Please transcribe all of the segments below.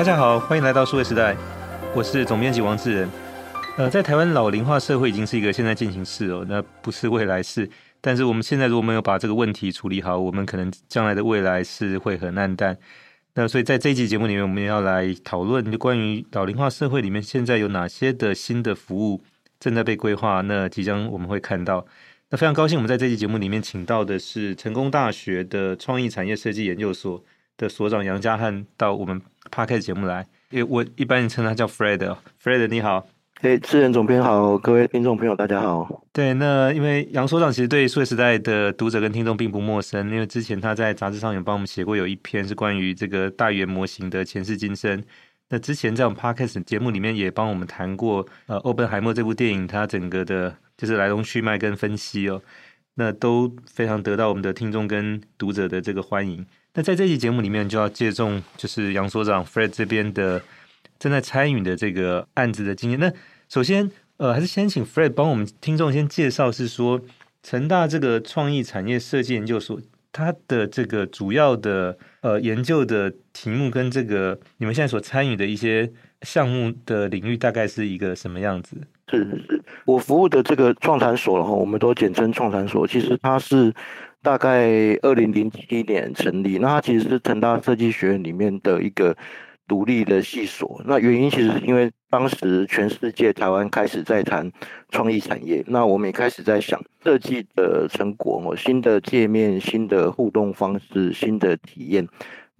大家好，欢迎来到数位时代，我是总编辑王志仁。呃，在台湾老龄化社会已经是一个现在进行式哦，那不是未来式。但是我们现在如果没有把这个问题处理好，我们可能将来的未来是会很暗淡。那所以在这一集节目里面，我们要来讨论就关于老龄化社会里面现在有哪些的新的服务正在被规划，那即将我们会看到。那非常高兴，我们在这期节目里面请到的是成功大学的创意产业设计研究所的所长杨家汉到我们 Podcast 节目来。因为我一般称他叫 Fred，Fred 你好，哎，志仁总编好，各位听众朋友大家好。对，那因为杨所长其实对数位时代的读者跟听众并不陌生，因为之前他在杂志上有帮我们写过有一篇是关于这个大语言模型的前世今生。那之前在我们 Podcast 节目里面也帮我们谈过，呃，《奥本海默》这部电影它整个的。就是来龙去脉跟分析哦，那都非常得到我们的听众跟读者的这个欢迎。那在这期节目里面，就要借重就是杨所长 Fred 这边的正在参与的这个案子的经验。那首先，呃，还是先请 Fred 帮我们听众先介绍，是说成大这个创意产业设计研究所，它的这个主要的呃研究的题目跟这个你们现在所参与的一些项目的领域，大概是一个什么样子？是是是，我服务的这个创产所，然后我们都简称创产所。其实它是大概二零零七年成立，那它其实是成大设计学院里面的一个独立的系所。那原因其实是因为当时全世界台湾开始在谈创意产业，那我们也开始在想设计的成果，新的界面、新的互动方式、新的体验。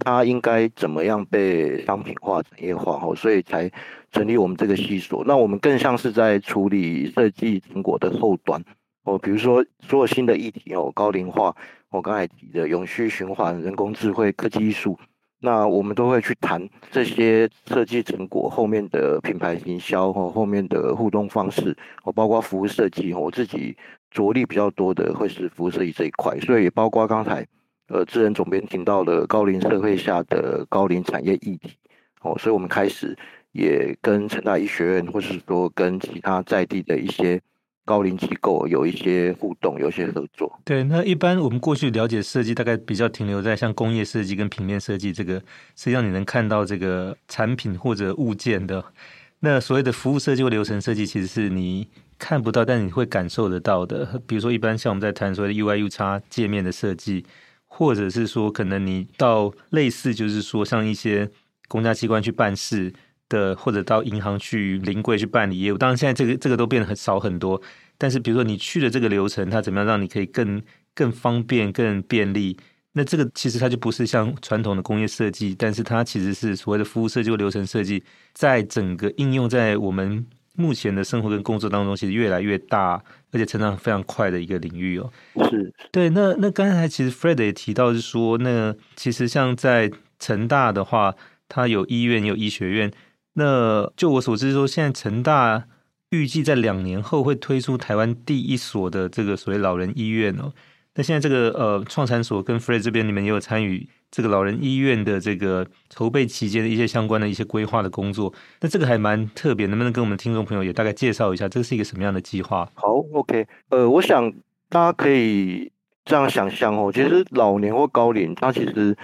它应该怎么样被商品化、产业化？哦，所以才成立我们这个系所。那我们更像是在处理设计成果的后端哦，比如说所有新的议题哦，高龄化，我刚才提的永续循环、人工智慧、科技艺术，那我们都会去谈这些设计成果后面的品牌营销哦，后面的互动方式哦，包括服务设计。我自己着力比较多的会是服务设计这一块，所以也包括刚才。呃，智仁总编提到了高龄社会下的高龄产业议题，哦，所以我们开始也跟成大医学院，或是说跟其他在地的一些高龄机构有一些互动，有一些合作。对，那一般我们过去了解设计，大概比较停留在像工业设计跟平面设计这个，实际上你能看到这个产品或者物件的。那所谓的服务设计或流程设计，其实是你看不到，但你会感受得到的。比如说，一般像我们在谈所谓的 UI/UX 界面的设计。或者是说，可能你到类似，就是说，像一些公家机关去办事的，或者到银行去临柜去办理业务。当然，现在这个这个都变得很少很多。但是，比如说你去的这个流程，它怎么样让你可以更更方便、更便利？那这个其实它就不是像传统的工业设计，但是它其实是所谓的服务设计或流程设计，在整个应用在我们。目前的生活跟工作当中，其实越来越大，而且成长非常快的一个领域哦。是，对。那那刚才其实 Fred 也提到是说，那其实像在成大的话，它有医院，有医学院。那就我所知说，现在成大预计在两年后会推出台湾第一所的这个所谓老人医院哦。那现在这个呃创产所跟 Fred 这边，你们也有参与。这个老人医院的这个筹备期间的一些相关的一些规划的工作，那这个还蛮特别，能不能跟我们听众朋友也大概介绍一下，这是一个什么样的计划？好，OK，呃，我想大家可以这样想象哦，其实老年或高龄，它其实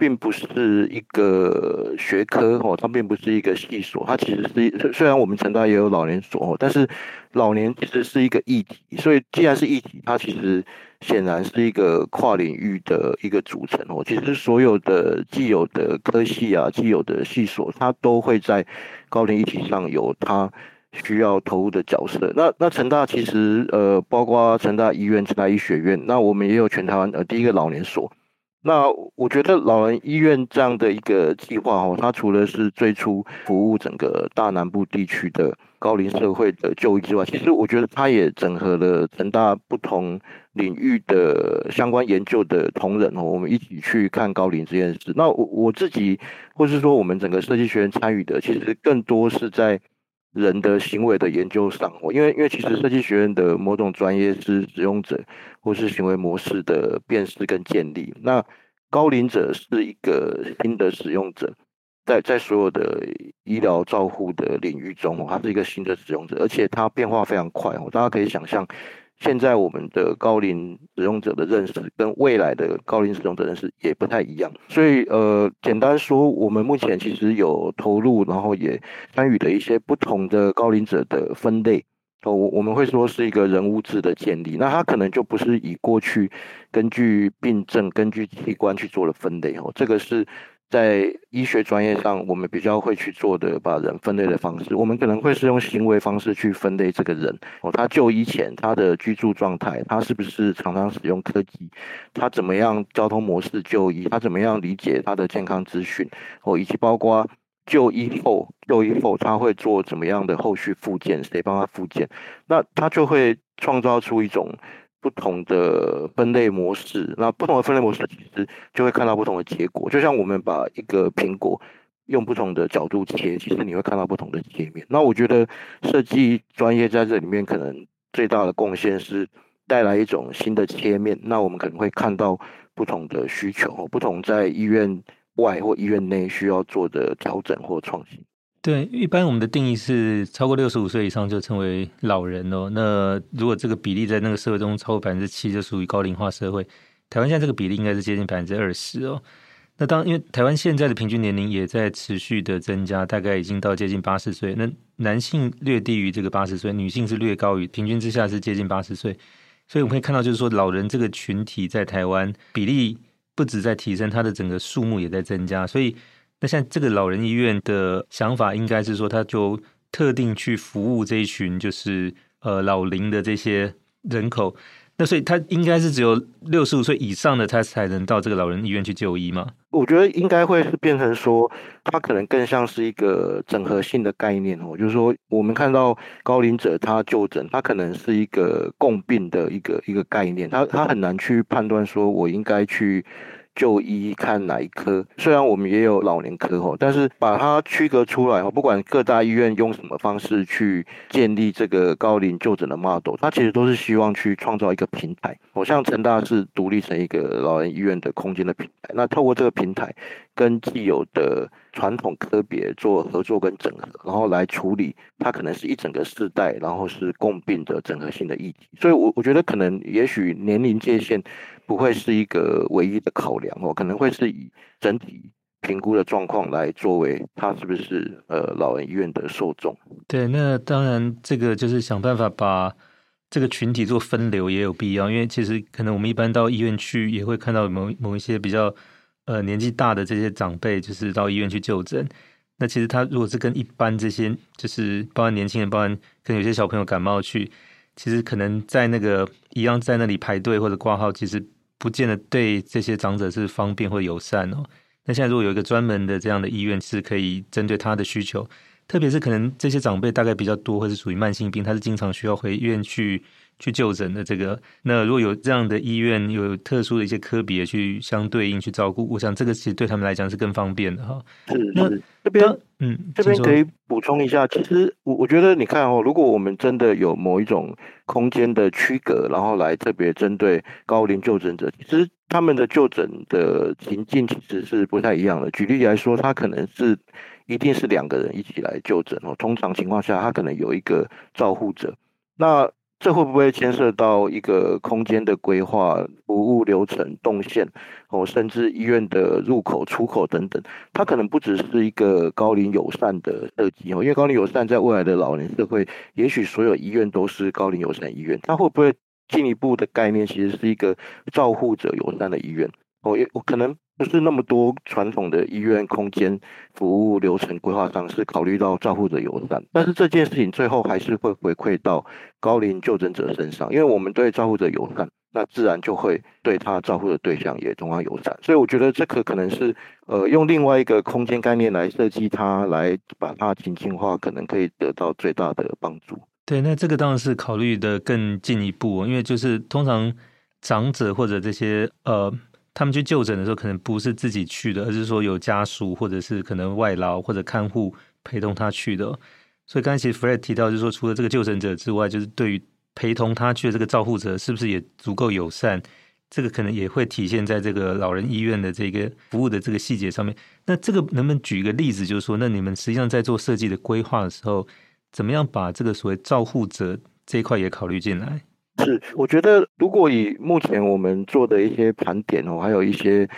并不是一个学科哦，它并不是一个系所，它其实是虽然我们成大也有老年所哦，但是老年其实是一个议题，所以既然是议题，它其实。显然是一个跨领域的一个组成哦。其实所有的既有的科系啊，既有的系所，它都会在高龄议题上有它需要投入的角色。那那成大其实呃，包括成大医院、成大医学院，那我们也有全台湾呃第一个老年所。那我觉得老人医院这样的一个计划哦，它除了是最初服务整个大南部地区的高龄社会的就医之外，其实我觉得它也整合了成大不同领域的相关研究的同仁哦，我们一起去看高龄这件事。那我我自己，或是说我们整个设计学院参与的，其实更多是在人的行为的研究上我，因为因为其实设计学院的某种专业是使用者或是行为模式的辨识跟建立，那高龄者是一个新的使用者。在在所有的医疗照护的领域中，他是一个新的使用者，而且他变化非常快。大家可以想象，现在我们的高龄使用者的认识跟未来的高龄使用者认识也不太一样。所以呃，简单说，我们目前其实有投入，然后也参与了一些不同的高龄者的分类。哦，我我们会说是一个人物志的建立，那它可能就不是以过去根据病症、根据器官去做了分类哦，这个是在医学专业上我们比较会去做的，把人分类的方式，我们可能会是用行为方式去分类这个人哦，他就医前他的居住状态，他是不是常常使用科技，他怎么样交通模式就医，他怎么样理解他的健康资讯哦，以及包括。就医后，就医后他会做怎么样的后续复健？谁帮他复健？那他就会创造出一种不同的分类模式。那不同的分类模式，其实就会看到不同的结果。就像我们把一个苹果用不同的角度切，其实你会看到不同的界面。那我觉得设计专业在这里面可能最大的贡献是带来一种新的切面。那我们可能会看到不同的需求，不同在医院。外或医院内需要做的调整或创新。对，一般我们的定义是超过六十五岁以上就称为老人哦。那如果这个比例在那个社会中超过百分之七，就属于高龄化社会。台湾现在这个比例应该是接近百分之二十哦。那当因为台湾现在的平均年龄也在持续的增加，大概已经到接近八十岁。那男性略低于这个八十岁，女性是略高于平均之下是接近八十岁。所以我们可以看到，就是说老人这个群体在台湾比例。不止在提升，它的整个数目也在增加。所以，那像这个老人医院的想法，应该是说，他就特定去服务这一群，就是呃老龄的这些人口。那所以，他应该是只有六十五岁以上的，他才能到这个老人医院去就医吗？我觉得应该会是变成说，他可能更像是一个整合性的概念哦，就是说，我们看到高龄者他就诊，他可能是一个共病的一个一个概念，他他很难去判断说我应该去。就医看哪一科？虽然我们也有老年科哈，但是把它区隔出来哈，不管各大医院用什么方式去建立这个高龄就诊的 model，它其实都是希望去创造一个平台。我像成大是独立成一个老人医院的空间的平台，那透过这个平台跟既有的传统科别做合作跟整合，然后来处理它可能是一整个世代，然后是共病的整合性的议题。所以，我我觉得可能也许年龄界限。不会是一个唯一的考量哦，可能会是以整体评估的状况来作为他是不是呃老人医院的受众。对，那当然这个就是想办法把这个群体做分流也有必要，因为其实可能我们一般到医院去也会看到某某一些比较呃年纪大的这些长辈，就是到医院去就诊。那其实他如果是跟一般这些就是包含年轻人，包含跟有些小朋友感冒去，其实可能在那个一样在那里排队或者挂号，其实。不见得对这些长者是方便或友善哦。那现在如果有一个专门的这样的医院，是可以针对他的需求，特别是可能这些长辈大概比较多，或是属于慢性病，他是经常需要回医院去去就诊的。这个，那如果有这样的医院，有特殊的一些科别去相对应去照顾，我想这个其实对他们来讲是更方便的哈。是是，这边嗯，这边可以补充一下，其实我我觉得你看哦，如果我们真的有某一种。空间的区隔，然后来特别针对高龄就诊者，其实他们的就诊的情境其实是不太一样的。举例来说，他可能是一定是两个人一起来就诊哦。通常情况下，他可能有一个照护者。那这会不会牵涉到一个空间的规划、服务流程、动线，哦，甚至医院的入口、出口等等？它可能不只是一个高龄友善的设计哦，因为高龄友善在未来的老年社会，也许所有医院都是高龄友善医院。它会不会进一步的概念，其实是一个照护者友善的医院？哦，也我可能。不是那么多传统的医院空间服务流程规划上是考虑到照护者友善，但是这件事情最后还是会回馈到高龄就诊者身上，因为我们对照护者友善，那自然就会对他照护的对象也同样友善。所以我觉得这个可能是呃用另外一个空间概念来设计它，来把它情境化，可能可以得到最大的帮助。对，那这个当然是考虑的更进一步，因为就是通常长者或者这些呃。他们去就诊的时候，可能不是自己去的，而是说有家属或者是可能外劳或者看护陪同他去的。所以刚才其实 Fred 提到，就是说除了这个就诊者之外，就是对于陪同他去的这个照护者，是不是也足够友善？这个可能也会体现在这个老人医院的这个服务的这个细节上面。那这个能不能举一个例子，就是说，那你们实际上在做设计的规划的时候，怎么样把这个所谓照护者这一块也考虑进来？是，我觉得如果以目前我们做的一些盘点哦，还有一些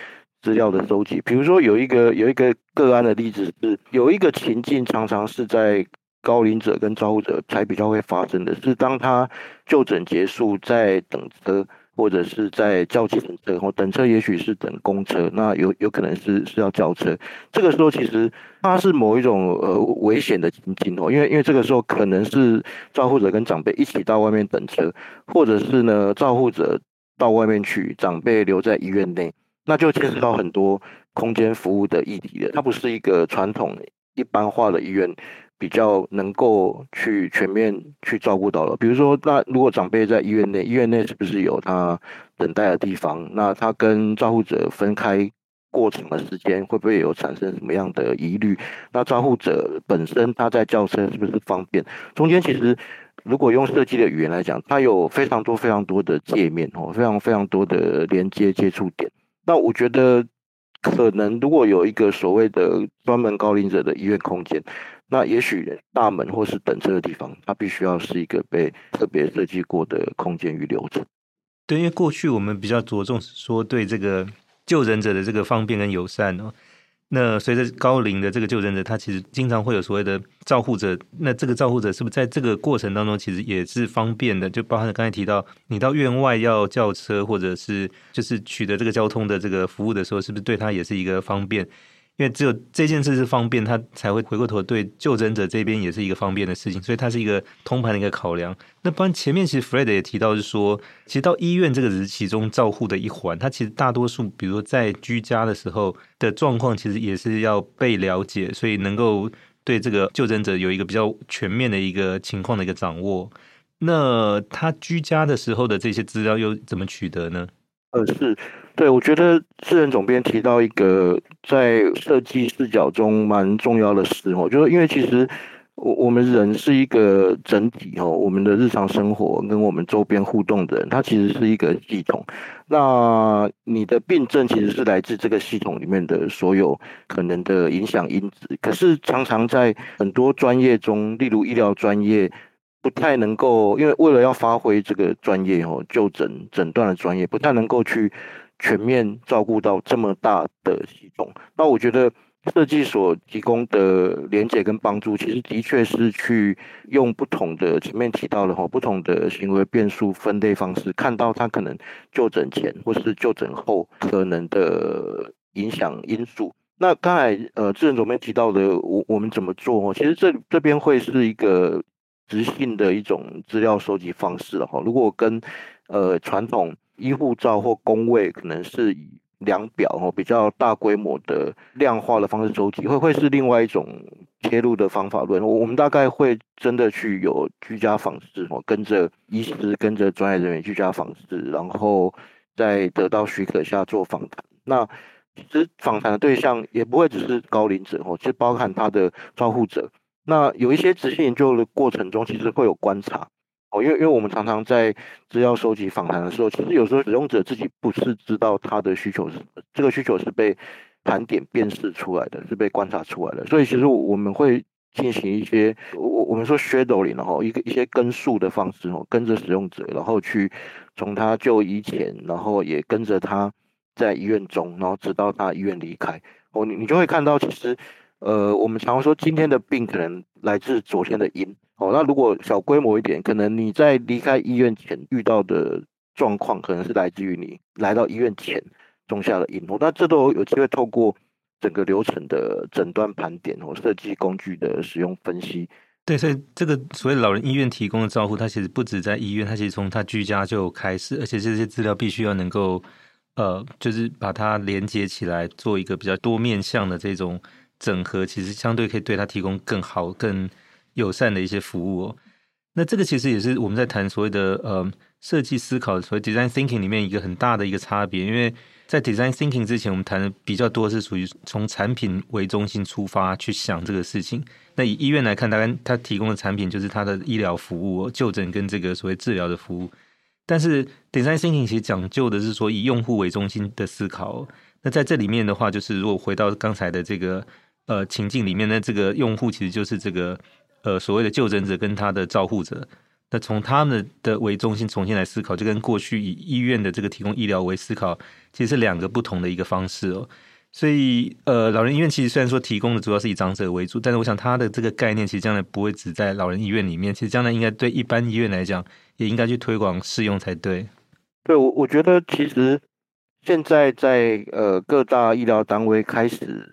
资料的收集，比如说有一个有一个个案的例子是，有一个情境常常是在高龄者跟照护者才比较会发生的是，当他就诊结束在等着。或者是在叫计程车，或等车，也许是等公车，那有有可能是是要叫车。这个时候其实它是某一种呃危险的情境哦，因为因为这个时候可能是照护者跟长辈一起到外面等车，或者是呢照护者到外面去，长辈留在医院内，那就牵涉到很多空间服务的议题了。它不是一个传统一般化的医院。比较能够去全面去照顾到了，比如说，那如果长辈在医院内，医院内是不是有他等待的地方？那他跟照护者分开过长的时间，会不会有产生什么样的疑虑？那照护者本身他在叫车是不是方便？中间其实如果用设计的语言来讲，它有非常多非常多的界面哦，非常非常多的连接接触点。那我觉得可能如果有一个所谓的专门高龄者的医院空间。那也许大门或是等车的地方，它必须要是一个被特别设计过的空间与流程。对，因为过去我们比较着重说对这个就诊者的这个方便跟友善哦。那随着高龄的这个就诊者，他其实经常会有所谓的照护者。那这个照护者是不是在这个过程当中，其实也是方便的？就包含刚才提到，你到院外要叫车，或者是就是取得这个交通的这个服务的时候，是不是对他也是一个方便？因为只有这件事是方便，他才会回过头对就诊者这边也是一个方便的事情，所以它是一个通盘的一个考量。那不然前面其实 Fred 也提到是说，其实到医院这个只是其中照护的一环，他其实大多数，比如说在居家的时候的状况，其实也是要被了解，所以能够对这个就诊者有一个比较全面的一个情况的一个掌握。那他居家的时候的这些资料又怎么取得呢？呃，是。对，我觉得智仁总编提到一个在设计视角中蛮重要的事哦，就是因为其实我我们人是一个整体哦，我们的日常生活跟我们周边互动的人，它其实是一个系统。那你的病症其实是来自这个系统里面的所有可能的影响因子，可是常常在很多专业中，例如医疗专业，不太能够，因为为了要发挥这个专业哦，就诊诊断的专业，不太能够去。全面照顾到这么大的系统，那我觉得设计所提供的连接跟帮助，其实的确是去用不同的前面提到的哈，不同的行为变数分类方式，看到他可能就诊前或是就诊后可能的影响因素。那刚才呃智仁总编提到的，我我们怎么做哦？其实这这边会是一个直性的一种资料收集方式哈。如果跟呃传统医护照或工位可能是以量表哦，比较大规模的量化的方式收集，会会是另外一种切入的方法论。我们大概会真的去有居家访视哦，跟着医师跟着专业人员居家访视，然后在得到许可下做访谈。那其实访谈的对象也不会只是高龄者哦，其实包含他的照护者。那有一些执行研究的过程中，其实会有观察。哦，因为因为我们常常在资料收集访谈的时候，其实有时候使用者自己不是知道他的需求是什么，这个需求是被盘点辨识出来的，是被观察出来的。所以其实我们会进行一些我我们说 shadowing 然后一个一些跟数的方式哦，跟着使用者，然后去从他就医前，然后也跟着他在医院中，然后直到他医院离开。哦，你你就会看到，其实呃，我们常说今天的病可能来自昨天的因。哦，那如果小规模一点，可能你在离开医院前遇到的状况，可能是来自于你来到医院前种下的因。那这都有机会透过整个流程的诊断盘点或设计工具的使用分析。对，所以这个所谓老人医院提供的照护，它其实不止在医院，它其实从他居家就开始，而且这些资料必须要能够呃，就是把它连接起来，做一个比较多面向的这种整合，其实相对可以对他提供更好、更。友善的一些服务哦，那这个其实也是我们在谈所谓的呃设计思考，所谓 design thinking 里面一个很大的一个差别。因为在 design thinking 之前，我们谈的比较多是属于从产品为中心出发去想这个事情。那以医院来看，大概它提供的产品就是它的医疗服务、就诊跟这个所谓治疗的服务。但是 design thinking 其实讲究的是说以用户为中心的思考。那在这里面的话，就是如果回到刚才的这个呃情境里面，那这个用户其实就是这个。呃，所谓的就诊者跟他的照护者，那从他们的为中心重新来思考，就跟过去以医院的这个提供医疗为思考，其实是两个不同的一个方式哦。所以，呃，老人医院其实虽然说提供的主要是以长者为主，但是我想它的这个概念其实将来不会只在老人医院里面，其实将来应该对一般医院来讲，也应该去推广适用才对。对，我我觉得其实现在在呃各大医疗单位开始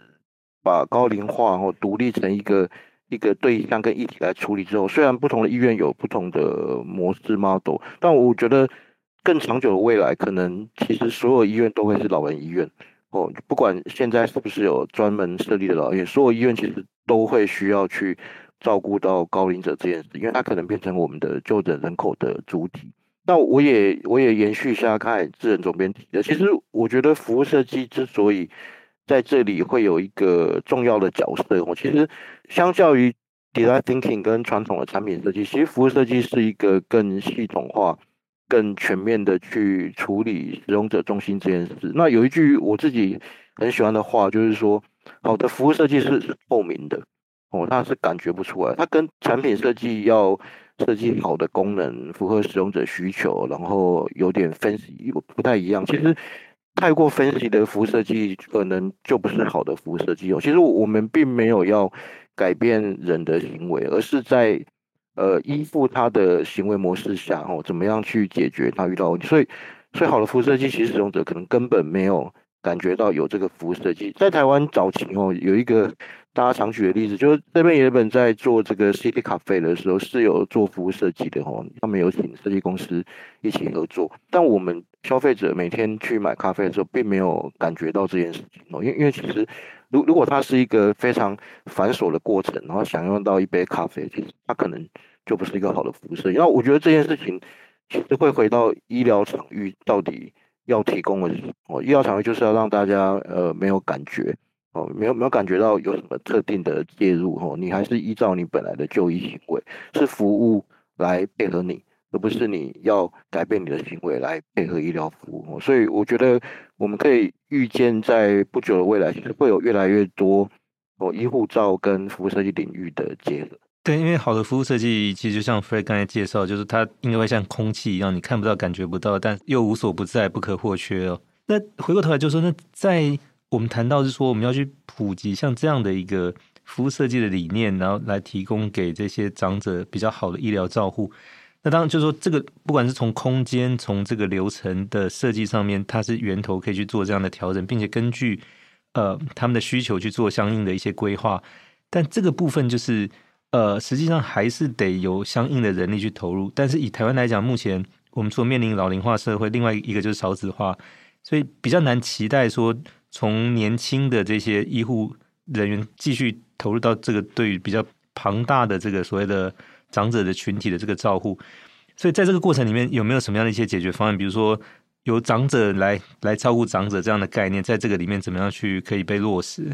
把高龄化或独立成一个一个对象跟议题来处理之后，虽然不同的医院有不同的模式 model，但我觉得更长久的未来，可能其实所有医院都会是老人医院。哦，不管现在是不是有专门设立的老院，所有医院其实都会需要去照顾到高龄者这件事，因为它可能变成我们的就诊人口的主体。那我也我也延续一下刚才志仁总编提的，其实我觉得服务设计之所以在这里会有一个重要的角色，我其实相较于 design thinking 跟传统的产品设计，其实服务设计是一个更系统化。更全面的去处理使用者中心这件事。那有一句我自己很喜欢的话，就是说，好的服务设计是透明的哦，它是感觉不出来。它跟产品设计要设计好的功能，符合使用者需求，然后有点分析不太一样。其实太过分析的辐射剂，可能就不是好的辐射剂哦。其实我们并没有要改变人的行为，而是在。呃，依附他的行为模式下，哦，怎么样去解决他遇到问题？所以，所以好的辐射剂，其实使用者可能根本没有感觉到有这个辐射剂。在台湾早期哦，有一个大家常举的例子，就是这边原本在做这个 City Cafe 的时候，是有做服务设计的哦，他们有请设计公司一起合作。但我们消费者每天去买咖啡的时候，并没有感觉到这件事情哦，因为因为其实，如如果它是一个非常繁琐的过程，然后享用到一杯咖啡，其实它可能就不是一个好的服务设计。那我觉得这件事情其实会回到医疗场域到底要提供的哦，医疗场域就是要让大家呃没有感觉哦，没有没有感觉到有什么特定的介入哦，你还是依照你本来的就医行为，是服务来配合你。而不是你要改变你的行为来配合医疗服务，所以我觉得我们可以预见，在不久的未来，其实会有越来越多哦医护照跟服务设计领域的结合。对，因为好的服务设计，其实就像 Fred 刚才介绍，就是它应该会像空气一样，你看不到、感觉不到，但又无所不在、不可或缺哦。那回过头来就说，那在我们谈到是说，我们要去普及像这样的一个服务设计的理念，然后来提供给这些长者比较好的医疗照护。那当然，就是说，这个不管是从空间、从这个流程的设计上面，它是源头可以去做这样的调整，并且根据呃他们的需求去做相应的一些规划。但这个部分就是呃，实际上还是得有相应的人力去投入。但是以台湾来讲，目前我们说面临老龄化社会，另外一个就是少子化，所以比较难期待说从年轻的这些医护人员继续投入到这个对于比较庞大的这个所谓的。长者的群体的这个照护，所以在这个过程里面有没有什么样的一些解决方案？比如说由长者来来照顾长者这样的概念，在这个里面怎么样去可以被落实？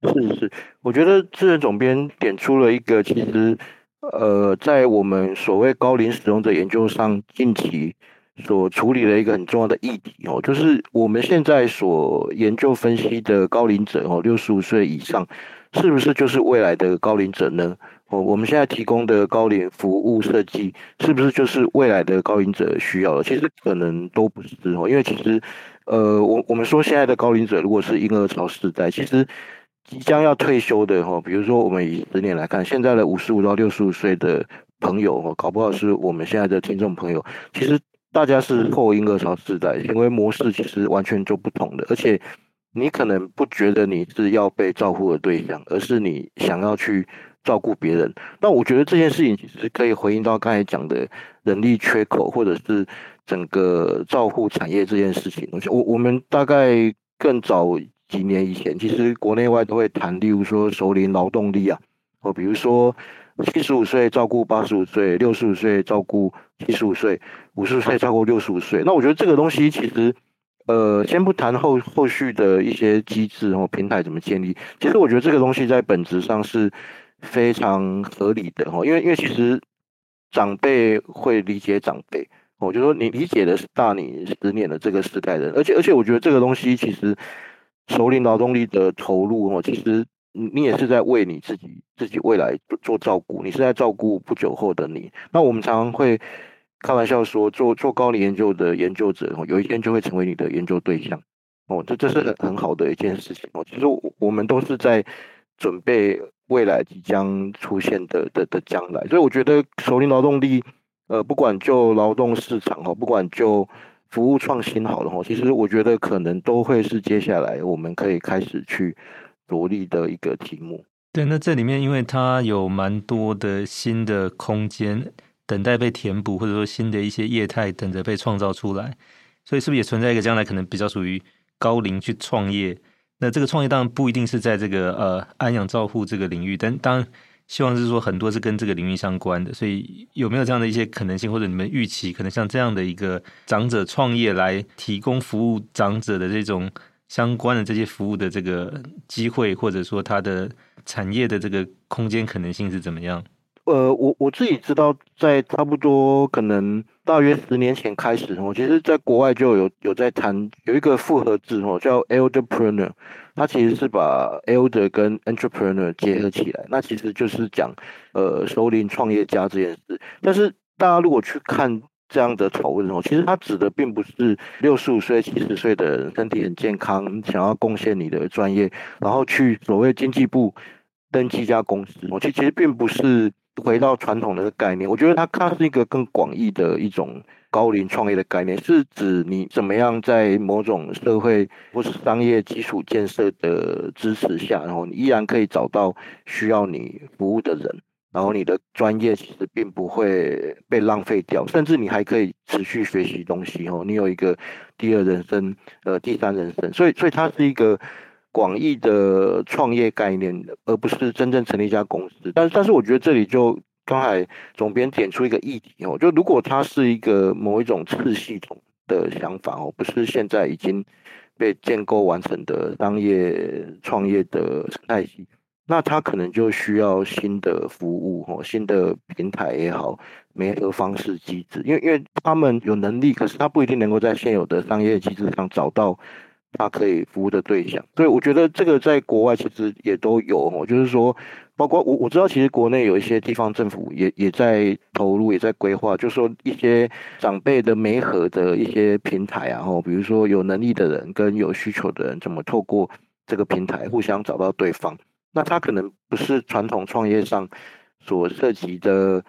是是，我觉得志仁总编点出了一个，其实呃，在我们所谓高龄使用者研究上近期所处理的一个很重要的议题哦，就是我们现在所研究分析的高龄者哦，六十五岁以上，是不是就是未来的高龄者呢？哦，我们现在提供的高龄服务设计，是不是就是未来的高龄者需要的？其实可能都不是哦，因为其实，呃，我我们说现在的高龄者，如果是婴儿潮世代，其实即将要退休的哈，比如说我们以十年来看，现在的五十五到六十五岁的朋友哦，搞不好是我们现在的听众朋友，其实大家是后婴儿潮世代，行为模式其实完全就不同的，而且你可能不觉得你是要被照顾的对象，而是你想要去。照顾别人，那我觉得这件事情其实可以回应到刚才讲的人力缺口，或者是整个照护产业这件事情。我我们大概更早几年以前，其实国内外都会谈，例如说熟龄劳动力啊，或比如说七十五岁照顾八十五岁，六十五岁照顾七十五岁，五十岁超过六十五岁。那我觉得这个东西其实，呃，先不谈后后续的一些机制或平台怎么建立，其实我觉得这个东西在本质上是。非常合理的哈，因为因为其实长辈会理解长辈，我就说你理解的是大你十年的这个时代人，而且而且我觉得这个东西其实熟龄劳动力的投入哦，其实你也是在为你自己自己未来做做照顾，你是在照顾不久后的你。那我们常常会开玩笑说，做做高龄研究的研究者，有一天就会成为你的研究对象。哦，这这是很很好的一件事情哦。其实我我们都是在准备未来即将出现的的的将来，所以我觉得熟龄劳动力，呃，不管就劳动市场哦，不管就服务创新好了哦，其实我觉得可能都会是接下来我们可以开始去着力的一个题目。对，那这里面因为它有蛮多的新的空间等待被填补，或者说新的一些业态等着被创造出来，所以是不是也存在一个将来可能比较属于高龄去创业，那这个创业当然不一定是在这个呃安养照护这个领域，但当然希望是说很多是跟这个领域相关的，所以有没有这样的一些可能性，或者你们预期可能像这样的一个长者创业来提供服务长者的这种相关的这些服务的这个机会，或者说它的产业的这个空间可能性是怎么样？呃，我我自己知道，在差不多可能大约十年前开始，我其实在国外就有有在谈，有一个复合字哦，叫 elderpreneur，它其实是把 elder 跟 entrepreneur 结合起来，那其实就是讲呃首领创业家这件事。但是大家如果去看这样的讨论哦，其实它指的并不是六十五岁、七十岁的身体很健康，想要贡献你的专业，然后去所谓经济部登记一家公司哦，其其实并不是。回到传统的概念，我觉得它它是一个更广义的一种高龄创业的概念，是指你怎么样在某种社会或是商业基础建设的支持下，然后你依然可以找到需要你服务的人，然后你的专业其实并不会被浪费掉，甚至你还可以持续学习东西哦，你有一个第二人生，呃，第三人生，所以所以它是一个。广义的创业概念，而不是真正成立一家公司。但是，但是我觉得这里就刚才总编点出一个议题哦，就如果它是一个某一种次系统的想法哦，不是现在已经被建构完成的商业创业的生态系，那它可能就需要新的服务哦，新的平台也好，媒合方式机制，因为因为他们有能力，可是他不一定能够在现有的商业机制上找到。他可以服务的对象，所以我觉得这个在国外其实也都有哦，就是说，包括我我知道，其实国内有一些地方政府也也在投入，也在规划，就是说一些长辈的媒合的一些平台啊，吼，比如说有能力的人跟有需求的人怎么透过这个平台互相找到对方，那他可能不是传统创业上所涉及的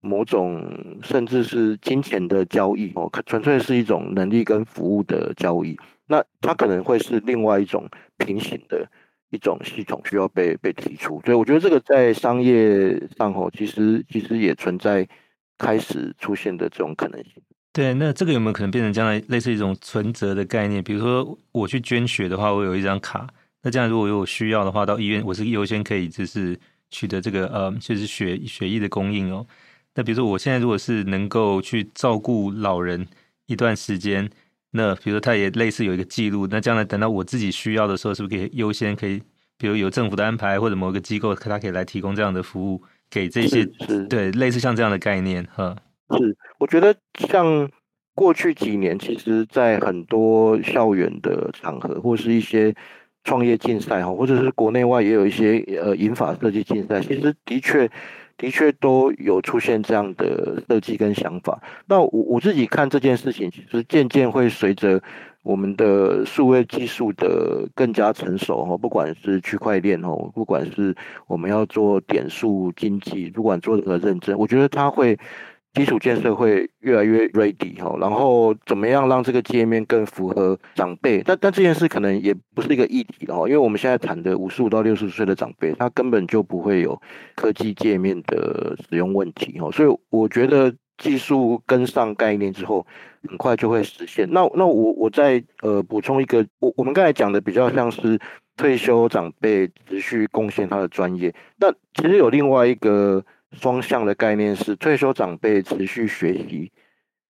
某种，甚至是金钱的交易哦，纯粹是一种能力跟服务的交易。那它可能会是另外一种平行的一种系统需要被被提出，所以我觉得这个在商业上吼，其实其实也存在开始出现的这种可能性。对，那这个有没有可能变成将来类似一种存折的概念？比如说我去捐血的话，我有一张卡，那这样如果有需要的话，到医院我是优先可以就是取得这个呃就是血血液的供应哦。那比如说我现在如果是能够去照顾老人一段时间。那比如说，他也类似有一个记录，那将来等到我自己需要的时候，是不是可以优先可以，比如有政府的安排或者某个机构，他可以来提供这样的服务给这些，对，类似像这样的概念，哈。是，我觉得像过去几年，其实，在很多校园的场合，或是一些创业竞赛哈，或者是国内外也有一些呃银发设计竞赛，其实的确。的确都有出现这样的设计跟想法。那我我自己看这件事情，其实渐渐会随着我们的数位技术的更加成熟哈，不管是区块链哦，不管是我们要做点数经济，不管做任何认证，我觉得它会。基础建设会越来越 ready 哈，然后怎么样让这个界面更符合长辈？但但这件事可能也不是一个议题哈，因为我们现在谈的五十五到六十岁的长辈，他根本就不会有科技界面的使用问题哈，所以我觉得技术跟上概念之后，很快就会实现。那那我我再呃补充一个，我我们刚才讲的比较像是退休长辈持续贡献他的专业，那其实有另外一个。双向的概念是退休长辈持续学习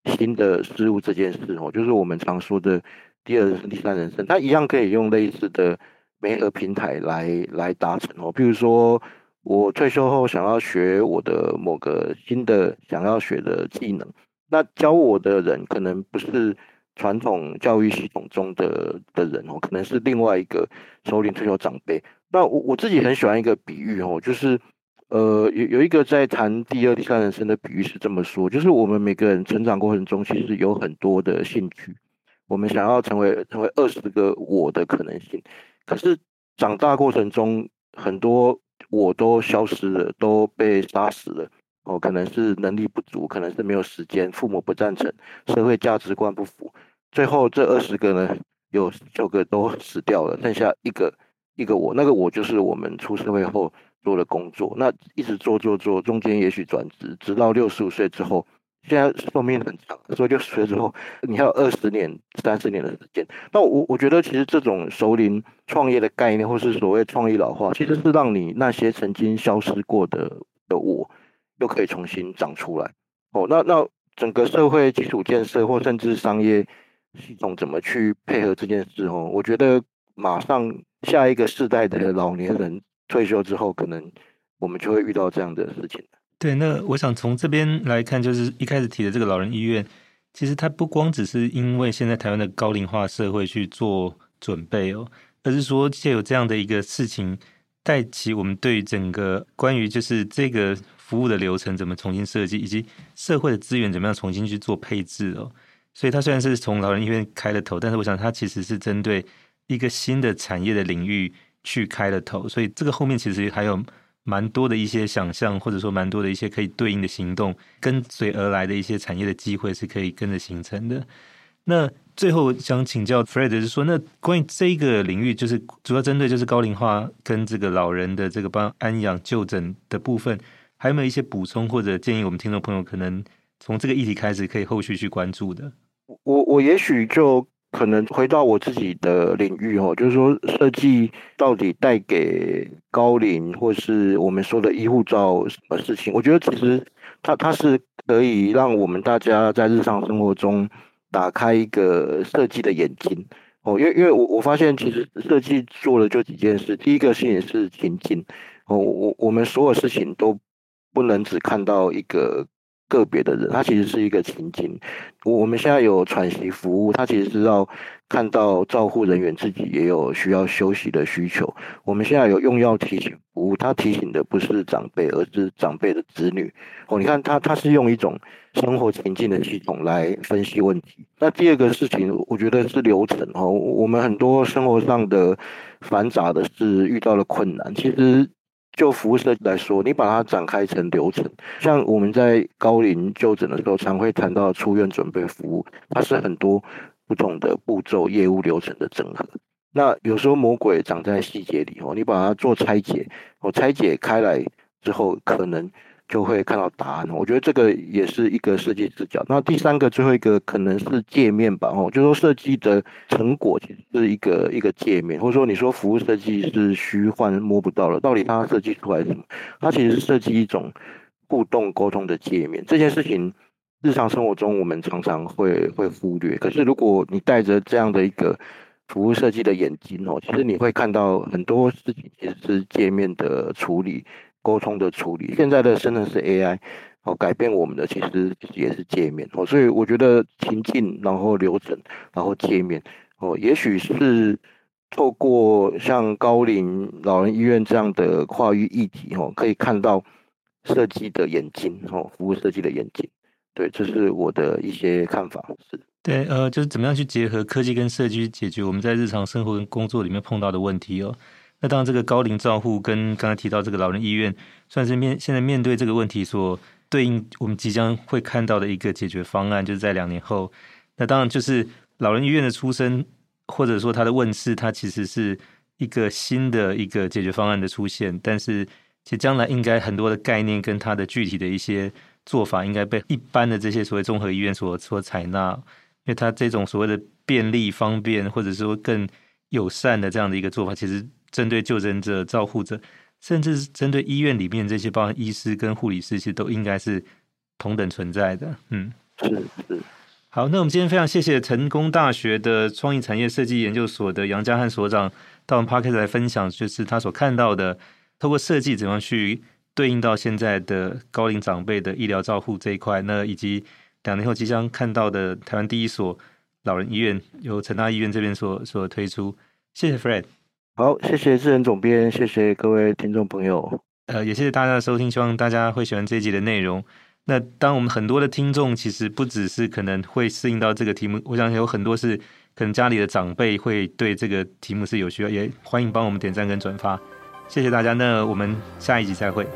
新的事物这件事哦，就是我们常说的第二人生、第三人生，它一样可以用类似的媒合平台来来达成哦。譬如说我退休后想要学我的某个新的想要学的技能，那教我的人可能不是传统教育系统中的的人哦，可能是另外一个熟龄退休长辈。那我我自己很喜欢一个比喻哦，就是呃有有一个在谈第二、第三人生的比喻是这么说，就是我们每个人成长过程中其实有很多的兴趣，我们想要成为成为二十个我的可能性，可是长大过程中很多我都消失了，都被杀死了。哦，可能是能力不足，可能是没有时间，父母不赞成，社会价值观不符，最后这二十个呢，有九个都死掉了，剩下一个一个我，那个我就是我们出社会后做的工作，那一直做做做，中间也许转职，直到六十五岁之后，现在寿命很长，所以六十岁之后，你还有二十年、三十年的时间。那我我觉得其实这种熟龄创业的概念，或是所谓创意老化，其实是让你那些曾经消失过的的我。又可以重新长出来哦。那那整个社会基础建设或甚至商业系统怎么去配合这件事哦？我觉得马上下一个世代的老年人退休之后，可能我们就会遇到这样的事情。对，那我想从这边来看，就是一开始提的这个老人医院，其实它不光只是因为现在台湾的高龄化社会去做准备哦，而是说借有这样的一个事情带起我们对整个关于就是这个。服务的流程怎么重新设计，以及社会的资源怎么样重新去做配置哦。所以它虽然是从老人医院开了头，但是我想它其实是针对一个新的产业的领域去开了头。所以这个后面其实还有蛮多的一些想象，或者说蛮多的一些可以对应的行动，跟随而来的一些产业的机会是可以跟着形成的。那最后想请教 Fred，就是说，那关于这个领域，就是主要针对就是高龄化跟这个老人的这个帮安养就诊的部分。还有没有一些补充或者建议？我们听众朋友可能从这个议题开始，可以后续去关注的。我我也许就可能回到我自己的领域哦，就是说设计到底带给高龄或是我们说的医护照什么事情？我觉得其实它它是可以让我们大家在日常生活中打开一个设计的眼睛哦，因为因为我我发现其实设计做了就几件事，第一个事情是情境哦，我我们所有事情都。不能只看到一个个别的人，他其实是一个情景。我我们现在有喘息服务，他其实是要看到照护人员自己也有需要休息的需求。我们现在有用药提醒服务，他提醒的不是长辈，而是长辈的子女。哦，你看他他是用一种生活情境的系统来分析问题。那第二个事情，我觉得是流程哦。我们很多生活上的繁杂的事遇到了困难，其实。就服务设计来说，你把它展开成流程，像我们在高龄就诊的时候，常会谈到出院准备服务，它是很多不同的步骤、业务流程的整合。那有时候魔鬼长在细节里哦，你把它做拆解，我拆解开来之后，可能。就会看到答案，我觉得这个也是一个设计视角。那第三个、最后一个可能是界面吧，哦，就是说设计的成果其实是一个一个界面，或者说你说服务设计是虚幻摸不到了，到底它设计出来什么？它其实是设计一种互动沟通的界面。这件事情日常生活中我们常常会会忽略，可是如果你带着这样的一个服务设计的眼睛哦，其实你会看到很多事情其实是界面的处理。沟通的处理，现在的生成式 AI 哦，改变我们的其实也是界面哦，所以我觉得情境，然后流程，然后界面哦，也许是透过像高龄老人医院这样的跨域议题哦，可以看到设计的眼睛哦，服务设计的眼睛，对，这是我的一些看法。是，对，呃，就是怎么样去结合科技跟设计去解决我们在日常生活跟工作里面碰到的问题哦。那当然，这个高龄照护跟刚才提到这个老人医院，算是面现在面对这个问题所对应，我们即将会看到的一个解决方案，就是在两年后。那当然就是老人医院的出生，或者说它的问世，它其实是一个新的一个解决方案的出现。但是，其实将来应该很多的概念跟它的具体的一些做法，应该被一般的这些所谓综合医院所所采纳，因为它这种所谓的便利、方便，或者说更友善的这样的一个做法，其实。针对就诊者、照护者，甚至是针对医院里面这些，包含医师跟护理师，其实都应该是同等存在的。嗯，是是。好，那我们今天非常谢谢成功大学的创意产业设计研究所的杨嘉汉所长到我们 p a r k e t 来分享，就是他所看到的，透过设计怎样去对应到现在的高龄长辈的医疗照护这一块，那以及两年后即将看到的台湾第一所老人医院，由成大医院这边所所推出。谢谢 Fred。好，谢谢智仁总编，谢谢各位听众朋友。呃，也谢谢大家的收听，希望大家会喜欢这一集的内容。那当我们很多的听众，其实不只是可能会适应到这个题目，我想有很多是可能家里的长辈会对这个题目是有需要，也欢迎帮我们点赞跟转发。谢谢大家，那我们下一集再会。